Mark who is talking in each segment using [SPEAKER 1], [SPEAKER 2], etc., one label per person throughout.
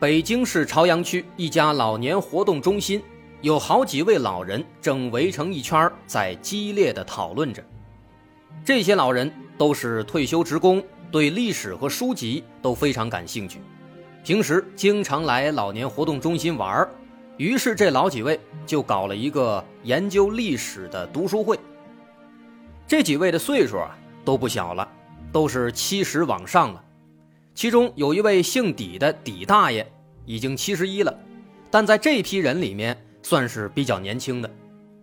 [SPEAKER 1] 北京市朝阳区一家老年活动中心，有好几位老人正围成一圈，在激烈的讨论着。这些老人都是退休职工，对历史和书籍都非常感兴趣，平时经常来老年活动中心玩于是这老几位就搞了一个研究历史的读书会。这几位的岁数啊都不小了，都是七十往上了。其中有一位姓底的底大爷，已经七十一了，但在这批人里面算是比较年轻的。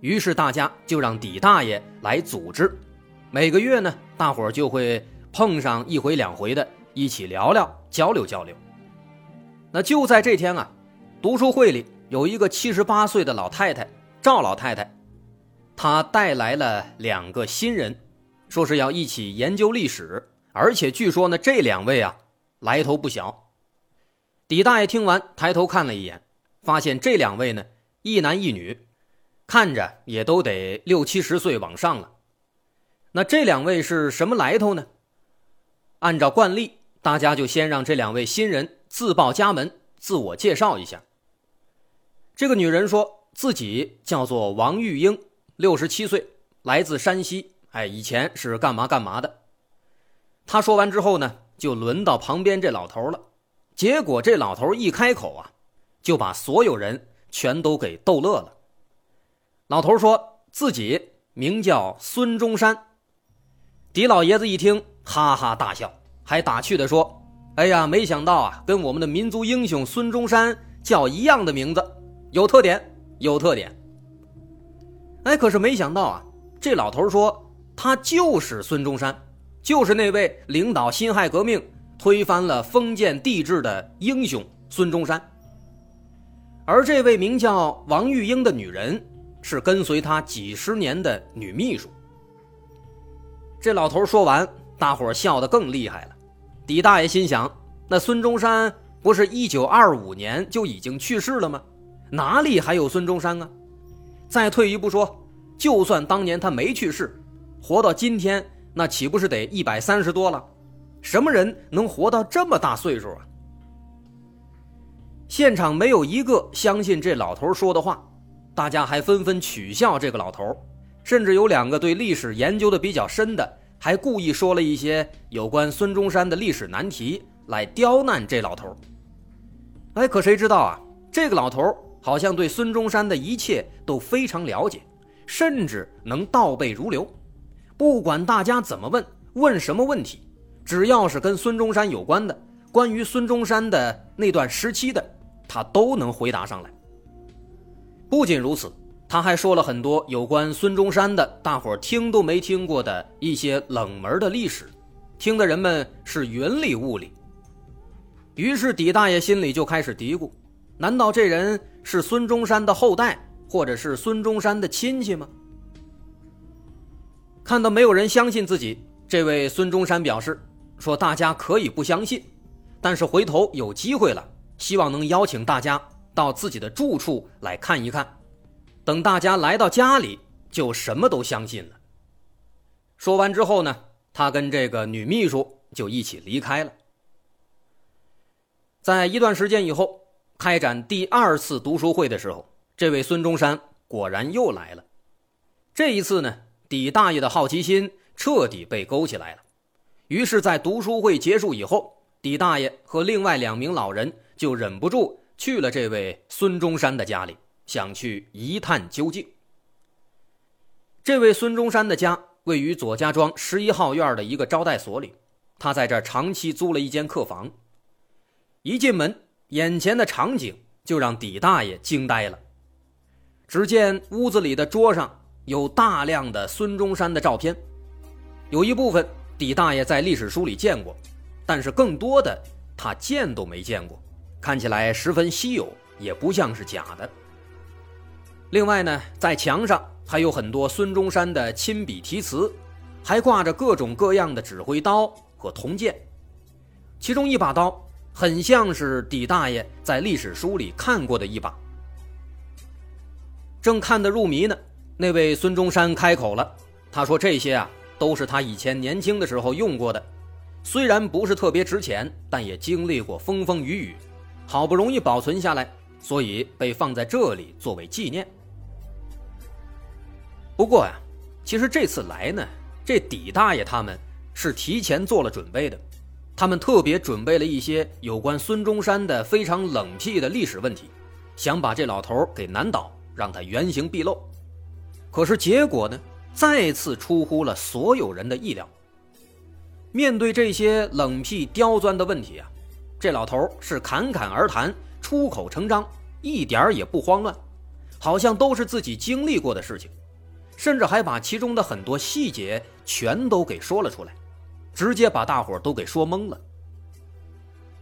[SPEAKER 1] 于是大家就让底大爷来组织，每个月呢，大伙就会碰上一回两回的，一起聊聊交流交流。那就在这天啊，读书会里有一个七十八岁的老太太赵老太太，她带来了两个新人，说是要一起研究历史，而且据说呢，这两位啊。来头不小，李大爷听完，抬头看了一眼，发现这两位呢，一男一女，看着也都得六七十岁往上了。那这两位是什么来头呢？按照惯例，大家就先让这两位新人自报家门，自我介绍一下。这个女人说自己叫做王玉英，六十七岁，来自山西，哎，以前是干嘛干嘛的。她说完之后呢？就轮到旁边这老头了，结果这老头一开口啊，就把所有人全都给逗乐了。老头说自己名叫孙中山，狄老爷子一听哈哈大笑，还打趣的说：“哎呀，没想到啊，跟我们的民族英雄孙中山叫一样的名字，有特点，有特点。”哎，可是没想到啊，这老头说他就是孙中山。就是那位领导辛亥革命、推翻了封建帝制的英雄孙中山，而这位名叫王玉英的女人是跟随他几十年的女秘书。这老头说完，大伙笑得更厉害了。狄大爷心想：那孙中山不是一九二五年就已经去世了吗？哪里还有孙中山啊？再退一步说，就算当年他没去世，活到今天。那岂不是得一百三十多了？什么人能活到这么大岁数啊？现场没有一个相信这老头说的话，大家还纷纷取笑这个老头，甚至有两个对历史研究的比较深的，还故意说了一些有关孙中山的历史难题来刁难这老头。哎，可谁知道啊？这个老头好像对孙中山的一切都非常了解，甚至能倒背如流。不管大家怎么问，问什么问题，只要是跟孙中山有关的，关于孙中山的那段时期的，他都能回答上来。不仅如此，他还说了很多有关孙中山的大伙儿听都没听过的一些冷门的历史，听的人们是云里雾里。于是狄大爷心里就开始嘀咕：难道这人是孙中山的后代，或者是孙中山的亲戚吗？看到没有人相信自己，这位孙中山表示说：“大家可以不相信，但是回头有机会了，希望能邀请大家到自己的住处来看一看。等大家来到家里，就什么都相信了。”说完之后呢，他跟这个女秘书就一起离开了。在一段时间以后，开展第二次读书会的时候，这位孙中山果然又来了。这一次呢。李大爷的好奇心彻底被勾起来了，于是，在读书会结束以后，李大爷和另外两名老人就忍不住去了这位孙中山的家里，想去一探究竟。这位孙中山的家位于左家庄十一号院的一个招待所里，他在这长期租了一间客房。一进门，眼前的场景就让李大爷惊呆了。只见屋子里的桌上。有大量的孙中山的照片，有一部分李大爷在历史书里见过，但是更多的他见都没见过，看起来十分稀有，也不像是假的。另外呢，在墙上还有很多孙中山的亲笔题词，还挂着各种各样的指挥刀和铜剑，其中一把刀很像是李大爷在历史书里看过的一把。正看得入迷呢，那位孙中山开口了，他说：“这些啊，都是他以前年轻的时候用过的，虽然不是特别值钱，但也经历过风风雨雨。”好不容易保存下来，所以被放在这里作为纪念。不过呀，其实这次来呢，这底大爷他们是提前做了准备的，他们特别准备了一些有关孙中山的非常冷僻的历史问题，想把这老头给难倒，让他原形毕露。可是结果呢，再次出乎了所有人的意料。面对这些冷僻刁钻的问题啊。这老头是侃侃而谈，出口成章，一点也不慌乱，好像都是自己经历过的事情，甚至还把其中的很多细节全都给说了出来，直接把大伙都给说懵了。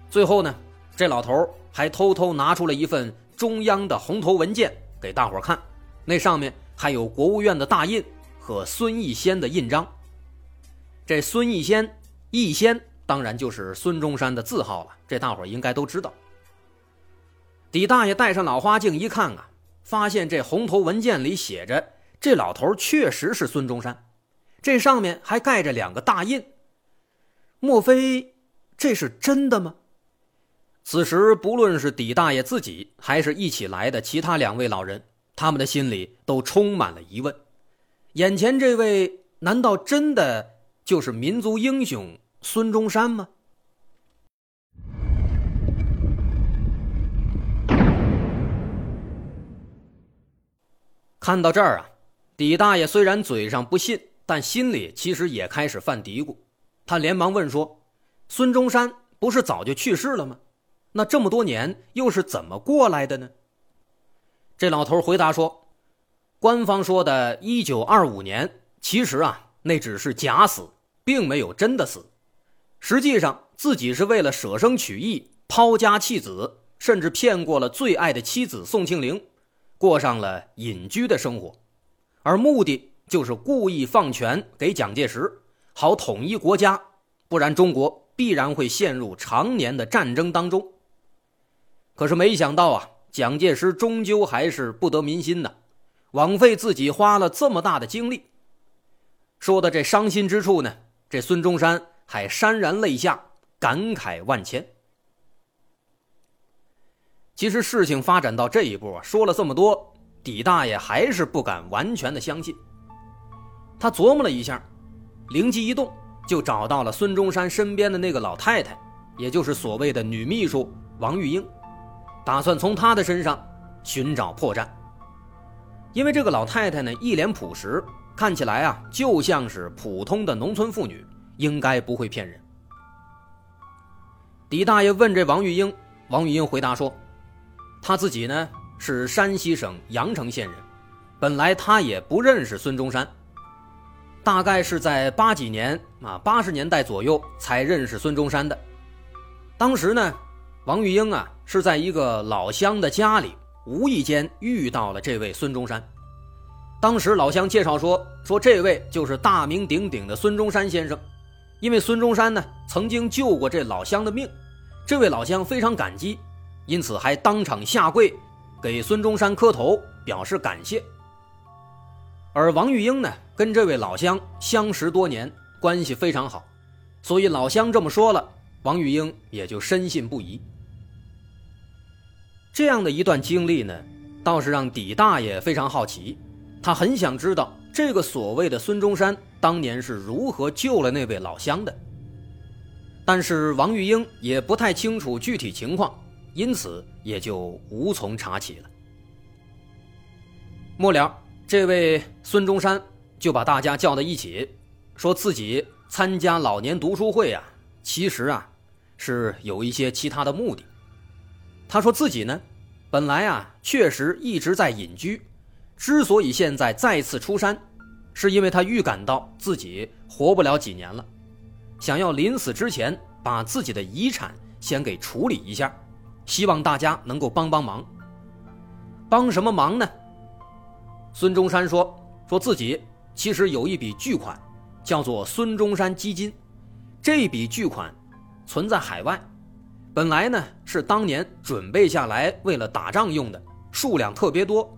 [SPEAKER 1] 最后呢，这老头还偷偷拿出了一份中央的红头文件给大伙看，那上面还有国务院的大印和孙逸仙的印章。这孙逸仙，逸仙。当然就是孙中山的字号了，这大伙应该都知道。李大爷戴上老花镜一看啊，发现这红头文件里写着这老头确实是孙中山，这上面还盖着两个大印。莫非这是真的吗？此时不论是李大爷自己，还是一起来的其他两位老人，他们的心里都充满了疑问：眼前这位难道真的就是民族英雄？孙中山吗？看到这儿啊，李大爷虽然嘴上不信，但心里其实也开始犯嘀咕。他连忙问说：“孙中山不是早就去世了吗？那这么多年又是怎么过来的呢？”这老头回答说：“官方说的1925年，其实啊，那只是假死，并没有真的死。”实际上，自己是为了舍生取义，抛家弃子，甚至骗过了最爱的妻子宋庆龄，过上了隐居的生活，而目的就是故意放权给蒋介石，好统一国家，不然中国必然会陷入常年的战争当中。可是没想到啊，蒋介石终究还是不得民心呐，枉费自己花了这么大的精力。说的这伤心之处呢，这孙中山。还潸然泪下，感慨万千。其实事情发展到这一步啊，说了这么多，李大爷还是不敢完全的相信。他琢磨了一下，灵机一动，就找到了孙中山身边的那个老太太，也就是所谓的女秘书王玉英，打算从她的身上寻找破绽。因为这个老太太呢，一脸朴实，看起来啊，就像是普通的农村妇女。应该不会骗人。李大爷问这王玉英，王玉英回答说：“他自己呢是山西省阳城县人，本来他也不认识孙中山，大概是在八几年啊八十年代左右才认识孙中山的。当时呢，王玉英啊是在一个老乡的家里无意间遇到了这位孙中山。当时老乡介绍说，说这位就是大名鼎鼎的孙中山先生。”因为孙中山呢曾经救过这老乡的命，这位老乡非常感激，因此还当场下跪给孙中山磕头表示感谢。而王玉英呢跟这位老乡相识多年，关系非常好，所以老乡这么说了，王玉英也就深信不疑。这样的一段经历呢，倒是让底大爷非常好奇，他很想知道。这个所谓的孙中山当年是如何救了那位老乡的？但是王玉英也不太清楚具体情况，因此也就无从查起了。末了，这位孙中山就把大家叫到一起，说自己参加老年读书会啊，其实啊是有一些其他的目的。他说自己呢，本来啊确实一直在隐居。之所以现在再次出山，是因为他预感到自己活不了几年了，想要临死之前把自己的遗产先给处理一下，希望大家能够帮帮忙。帮什么忙呢？孙中山说，说自己其实有一笔巨款，叫做孙中山基金。这笔巨款存在海外，本来呢是当年准备下来为了打仗用的，数量特别多。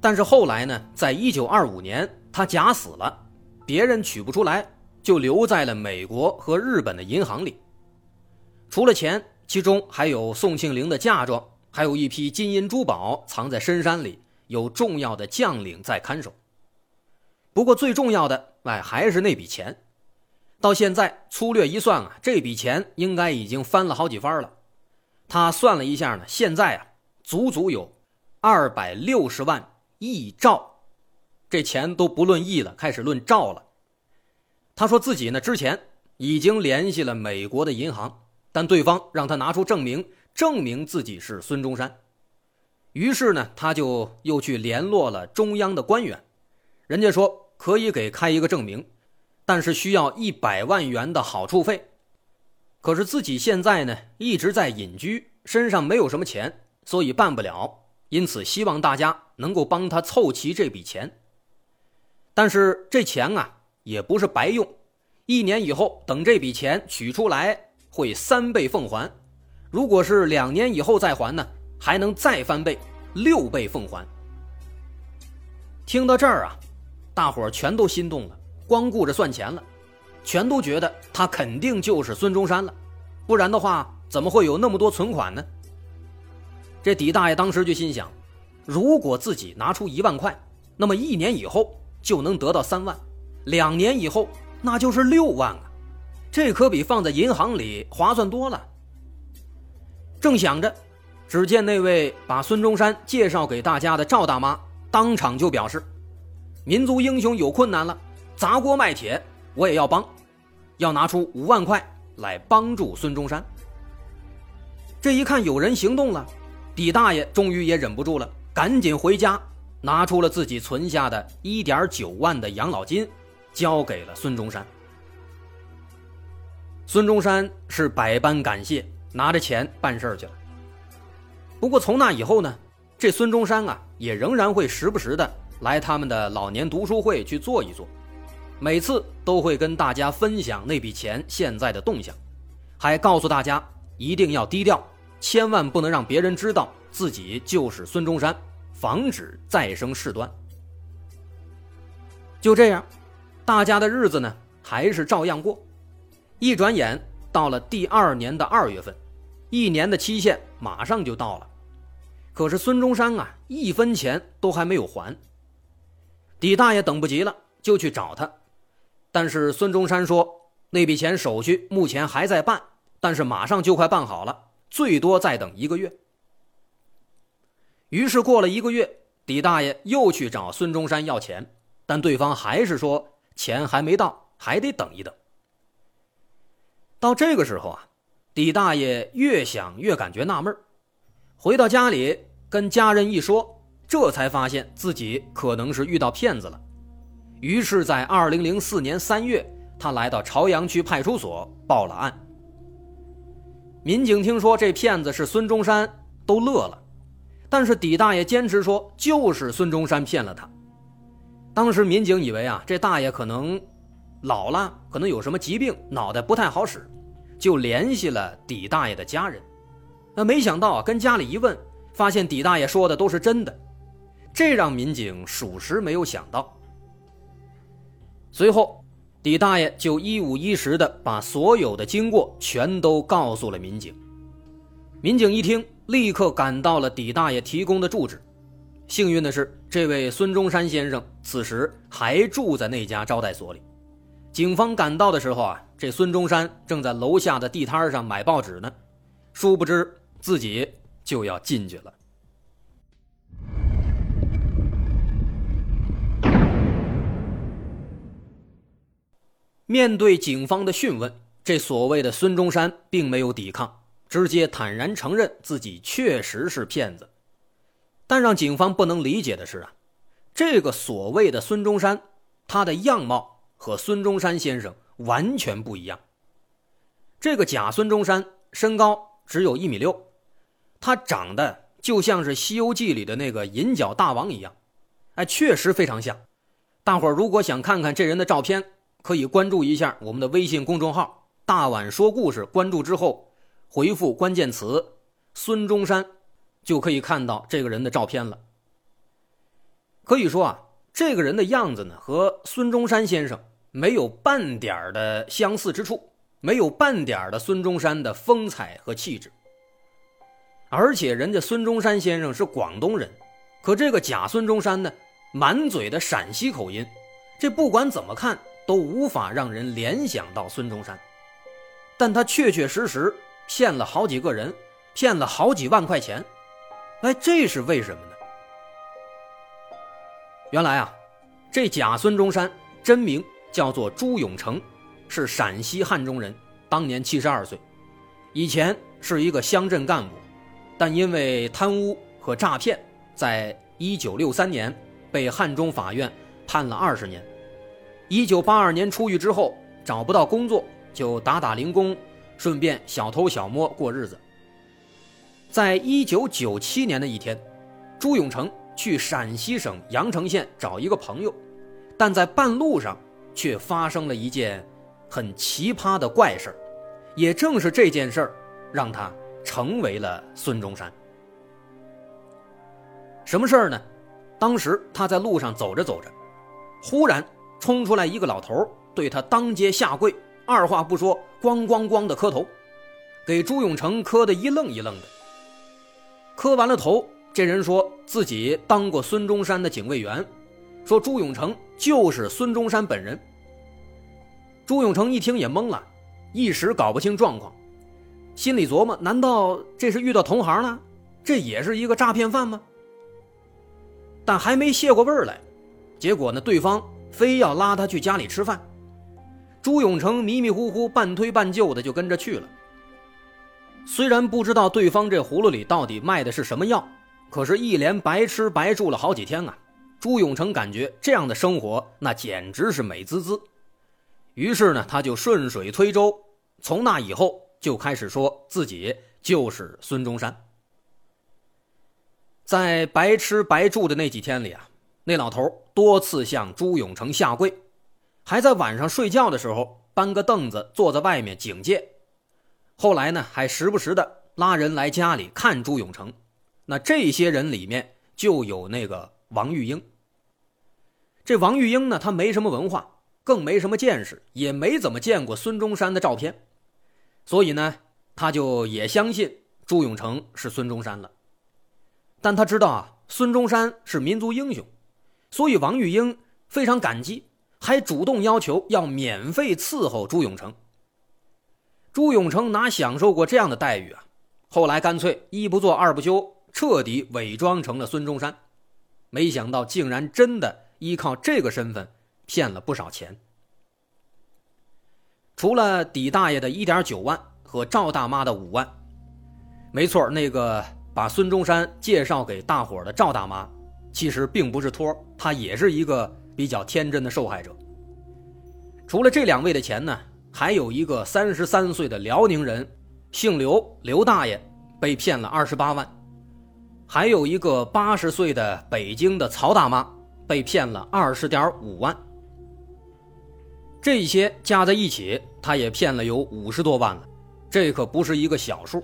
[SPEAKER 1] 但是后来呢，在一九二五年他假死了，别人取不出来，就留在了美国和日本的银行里。除了钱，其中还有宋庆龄的嫁妆，还有一批金银珠宝藏在深山里，有重要的将领在看守。不过最重要的，哎，还是那笔钱。到现在粗略一算啊，这笔钱应该已经翻了好几番了。他算了一下呢，现在啊，足足有二百六十万。亿兆，这钱都不论亿了，开始论兆了。他说自己呢之前已经联系了美国的银行，但对方让他拿出证明，证明自己是孙中山。于是呢，他就又去联络了中央的官员，人家说可以给开一个证明，但是需要一百万元的好处费。可是自己现在呢一直在隐居，身上没有什么钱，所以办不了。因此，希望大家能够帮他凑齐这笔钱。但是这钱啊，也不是白用。一年以后，等这笔钱取出来，会三倍奉还；如果是两年以后再还呢，还能再翻倍，六倍奉还。听到这儿啊，大伙儿全都心动了，光顾着算钱了，全都觉得他肯定就是孙中山了，不然的话，怎么会有那么多存款呢？这狄大爷当时就心想：如果自己拿出一万块，那么一年以后就能得到三万，两年以后那就是六万啊！这可比放在银行里划算多了。正想着，只见那位把孙中山介绍给大家的赵大妈当场就表示：“民族英雄有困难了，砸锅卖铁我也要帮，要拿出五万块来帮助孙中山。”这一看有人行动了。李大爷终于也忍不住了，赶紧回家，拿出了自己存下的一点九万的养老金，交给了孙中山。孙中山是百般感谢，拿着钱办事去了。不过从那以后呢，这孙中山啊，也仍然会时不时的来他们的老年读书会去坐一坐，每次都会跟大家分享那笔钱现在的动向，还告诉大家一定要低调。千万不能让别人知道自己就是孙中山，防止再生事端。就这样，大家的日子呢还是照样过。一转眼到了第二年的二月份，一年的期限马上就到了。可是孙中山啊，一分钱都还没有还。李大爷等不及了，就去找他。但是孙中山说，那笔钱手续目前还在办，但是马上就快办好了。最多再等一个月。于是过了一个月，李大爷又去找孙中山要钱，但对方还是说钱还没到，还得等一等。到这个时候啊，李大爷越想越感觉纳闷回到家里跟家人一说，这才发现自己可能是遇到骗子了。于是，在二零零四年三月，他来到朝阳区派出所报了案。民警听说这骗子是孙中山，都乐了。但是底大爷坚持说，就是孙中山骗了他。当时民警以为啊，这大爷可能老了，可能有什么疾病，脑袋不太好使，就联系了底大爷的家人。那没想到啊，跟家里一问，发现底大爷说的都是真的，这让民警属实没有想到。随后。李大爷就一五一十的把所有的经过全都告诉了民警。民警一听，立刻赶到了李大爷提供的住址。幸运的是，这位孙中山先生此时还住在那家招待所里。警方赶到的时候啊，这孙中山正在楼下的地摊上买报纸呢，殊不知自己就要进去了。面对警方的讯问，这所谓的孙中山并没有抵抗，直接坦然承认自己确实是骗子。但让警方不能理解的是啊，这个所谓的孙中山，他的样貌和孙中山先生完全不一样。这个假孙中山身高只有一米六，他长得就像是《西游记》里的那个银角大王一样，哎，确实非常像。大伙儿如果想看看这人的照片，可以关注一下我们的微信公众号“大碗说故事”。关注之后，回复关键词“孙中山”，就可以看到这个人的照片了。可以说啊，这个人的样子呢，和孙中山先生没有半点的相似之处，没有半点的孙中山的风采和气质。而且人家孙中山先生是广东人，可这个假孙中山呢，满嘴的陕西口音，这不管怎么看都无法让人联想到孙中山。但他确确实实骗了好几个人，骗了好几万块钱，哎，这是为什么呢？原来啊，这假孙中山真名叫做朱永成，是陕西汉中人，当年七十二岁，以前是一个乡镇干部。但因为贪污和诈骗，在一九六三年被汉中法院判了二十年。一九八二年出狱之后，找不到工作，就打打零工，顺便小偷小摸过日子。在一九九七年的一天，朱永成去陕西省阳城县找一个朋友，但在半路上却发生了一件很奇葩的怪事也正是这件事，让他。成为了孙中山。什么事儿呢？当时他在路上走着走着，忽然冲出来一个老头，对他当街下跪，二话不说，咣咣咣的磕头，给朱永成磕得一愣一愣的。磕完了头，这人说自己当过孙中山的警卫员，说朱永成就是孙中山本人。朱永成一听也懵了，一时搞不清状况。心里琢磨：难道这是遇到同行了？这也是一个诈骗犯吗？但还没泄过味儿来，结果呢，对方非要拉他去家里吃饭。朱永成迷迷糊糊、半推半就的就跟着去了。虽然不知道对方这葫芦里到底卖的是什么药，可是，一连白吃白住了好几天啊！朱永成感觉这样的生活那简直是美滋滋。于是呢，他就顺水推舟，从那以后。就开始说自己就是孙中山。在白吃白住的那几天里啊，那老头多次向朱永成下跪，还在晚上睡觉的时候搬个凳子坐在外面警戒。后来呢，还时不时的拉人来家里看朱永成。那这些人里面就有那个王玉英。这王玉英呢，他没什么文化，更没什么见识，也没怎么见过孙中山的照片。所以呢，他就也相信朱永成是孙中山了。但他知道啊，孙中山是民族英雄，所以王玉英非常感激，还主动要求要免费伺候朱永成。朱永成哪享受过这样的待遇啊？后来干脆一不做二不休，彻底伪装成了孙中山。没想到竟然真的依靠这个身份骗了不少钱。除了底大爷的一点九万和赵大妈的五万，没错，那个把孙中山介绍给大伙的赵大妈，其实并不是托，他也是一个比较天真的受害者。除了这两位的钱呢，还有一个三十三岁的辽宁人，姓刘，刘大爷被骗了二十八万，还有一个八十岁的北京的曹大妈被骗了二十点五万。这些加在一起，他也骗了有五十多万了，这可不是一个小数。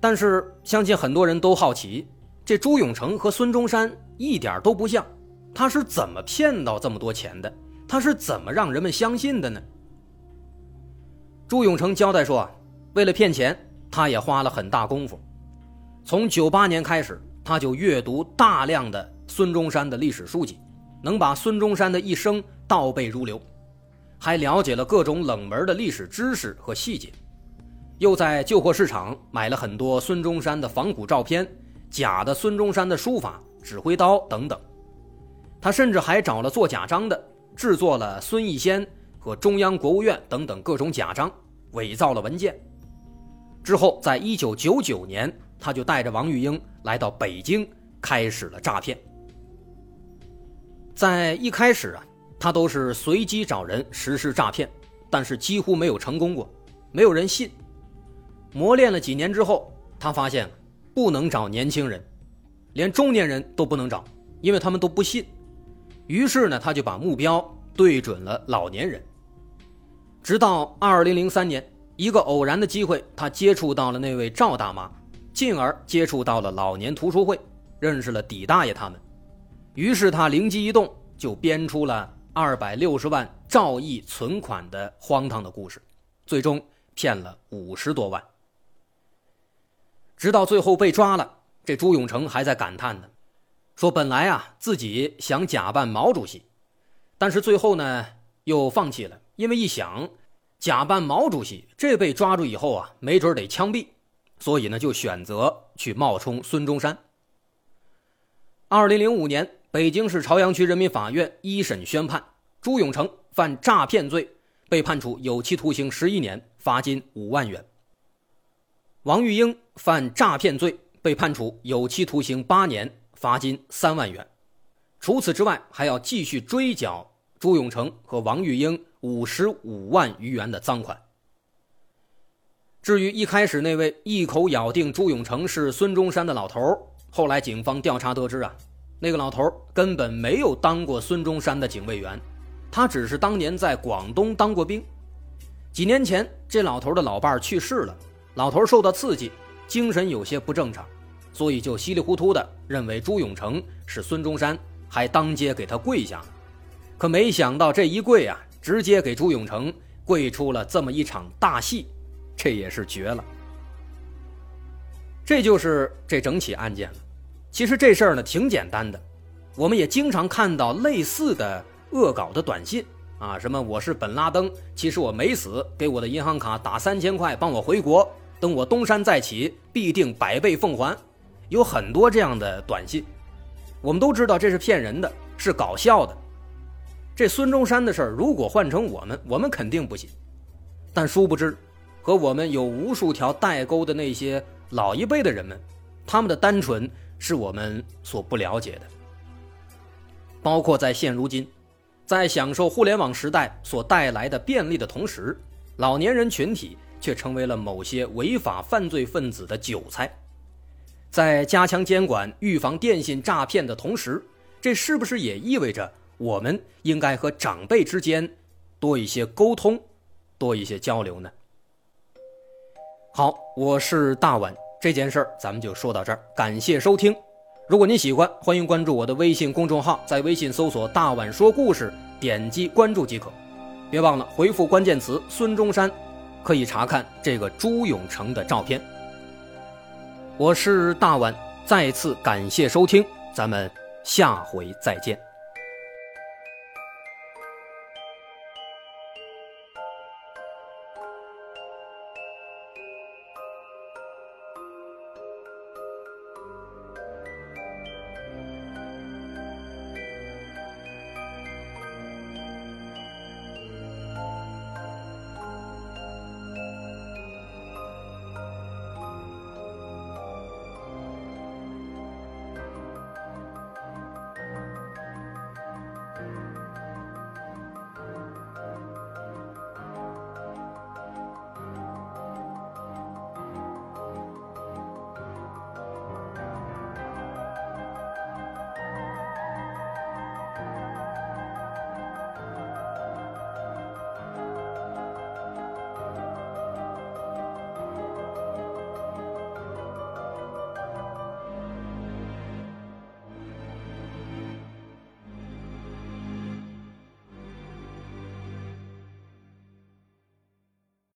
[SPEAKER 1] 但是，相信很多人都好奇，这朱永成和孙中山一点都不像，他是怎么骗到这么多钱的？他是怎么让人们相信的呢？朱永成交代说，为了骗钱，他也花了很大功夫。从九八年开始，他就阅读大量的孙中山的历史书籍，能把孙中山的一生。倒背如流，还了解了各种冷门的历史知识和细节，又在旧货市场买了很多孙中山的仿古照片、假的孙中山的书法、指挥刀等等。他甚至还找了做假章的，制作了孙逸仙和中央国务院等等各种假章，伪造了文件。之后，在一九九九年，他就带着王玉英来到北京，开始了诈骗。在一开始啊。他都是随机找人实施诈骗，但是几乎没有成功过，没有人信。磨练了几年之后，他发现不能找年轻人，连中年人都不能找，因为他们都不信。于是呢，他就把目标对准了老年人。直到二零零三年，一个偶然的机会，他接触到了那位赵大妈，进而接触到了老年图书会，认识了底大爷他们。于是他灵机一动，就编出了二百六十万赵毅存款的荒唐的故事，最终骗了五十多万。直到最后被抓了，这朱永成还在感叹呢，说本来啊自己想假扮毛主席，但是最后呢又放弃了，因为一想假扮毛主席，这被抓住以后啊，没准得枪毙，所以呢就选择去冒充孙中山。二零零五年，北京市朝阳区人民法院一审宣判，朱永成犯诈骗罪，被判处有期徒刑十一年，罚金五万元。王玉英犯诈骗罪，被判处有期徒刑八年，罚金三万元。除此之外，还要继续追缴朱永成和王玉英五十五万余元的赃款。至于一开始那位一口咬定朱永成是孙中山的老头，后来警方调查得知啊，那个老头根本没有当过孙中山的警卫员，他只是当年在广东当过兵。几年前，这老头的老伴去世了。老头受到刺激，精神有些不正常，所以就稀里糊涂的认为朱永成是孙中山，还当街给他跪下了。可没想到这一跪啊，直接给朱永成跪出了这么一场大戏，这也是绝了。这就是这整起案件了。其实这事儿呢挺简单的，我们也经常看到类似的恶搞的短信啊，什么我是本拉登，其实我没死，给我的银行卡打三千块，帮我回国。等我东山再起，必定百倍奉还。有很多这样的短信，我们都知道这是骗人的，是搞笑的。这孙中山的事儿，如果换成我们，我们肯定不信。但殊不知，和我们有无数条代沟的那些老一辈的人们，他们的单纯是我们所不了解的。包括在现如今，在享受互联网时代所带来的便利的同时，老年人群体。却成为了某些违法犯罪分子的韭菜。在加强监管、预防电信诈骗的同时，这是不是也意味着我们应该和长辈之间多一些沟通、多一些交流呢？好，我是大碗，这件事儿咱们就说到这儿，感谢收听。如果您喜欢，欢迎关注我的微信公众号，在微信搜索“大碗说故事”，点击关注即可。别忘了回复关键词“孙中山”。可以查看这个朱永成的照片。我是大碗，再次感谢收听，咱们下回再见。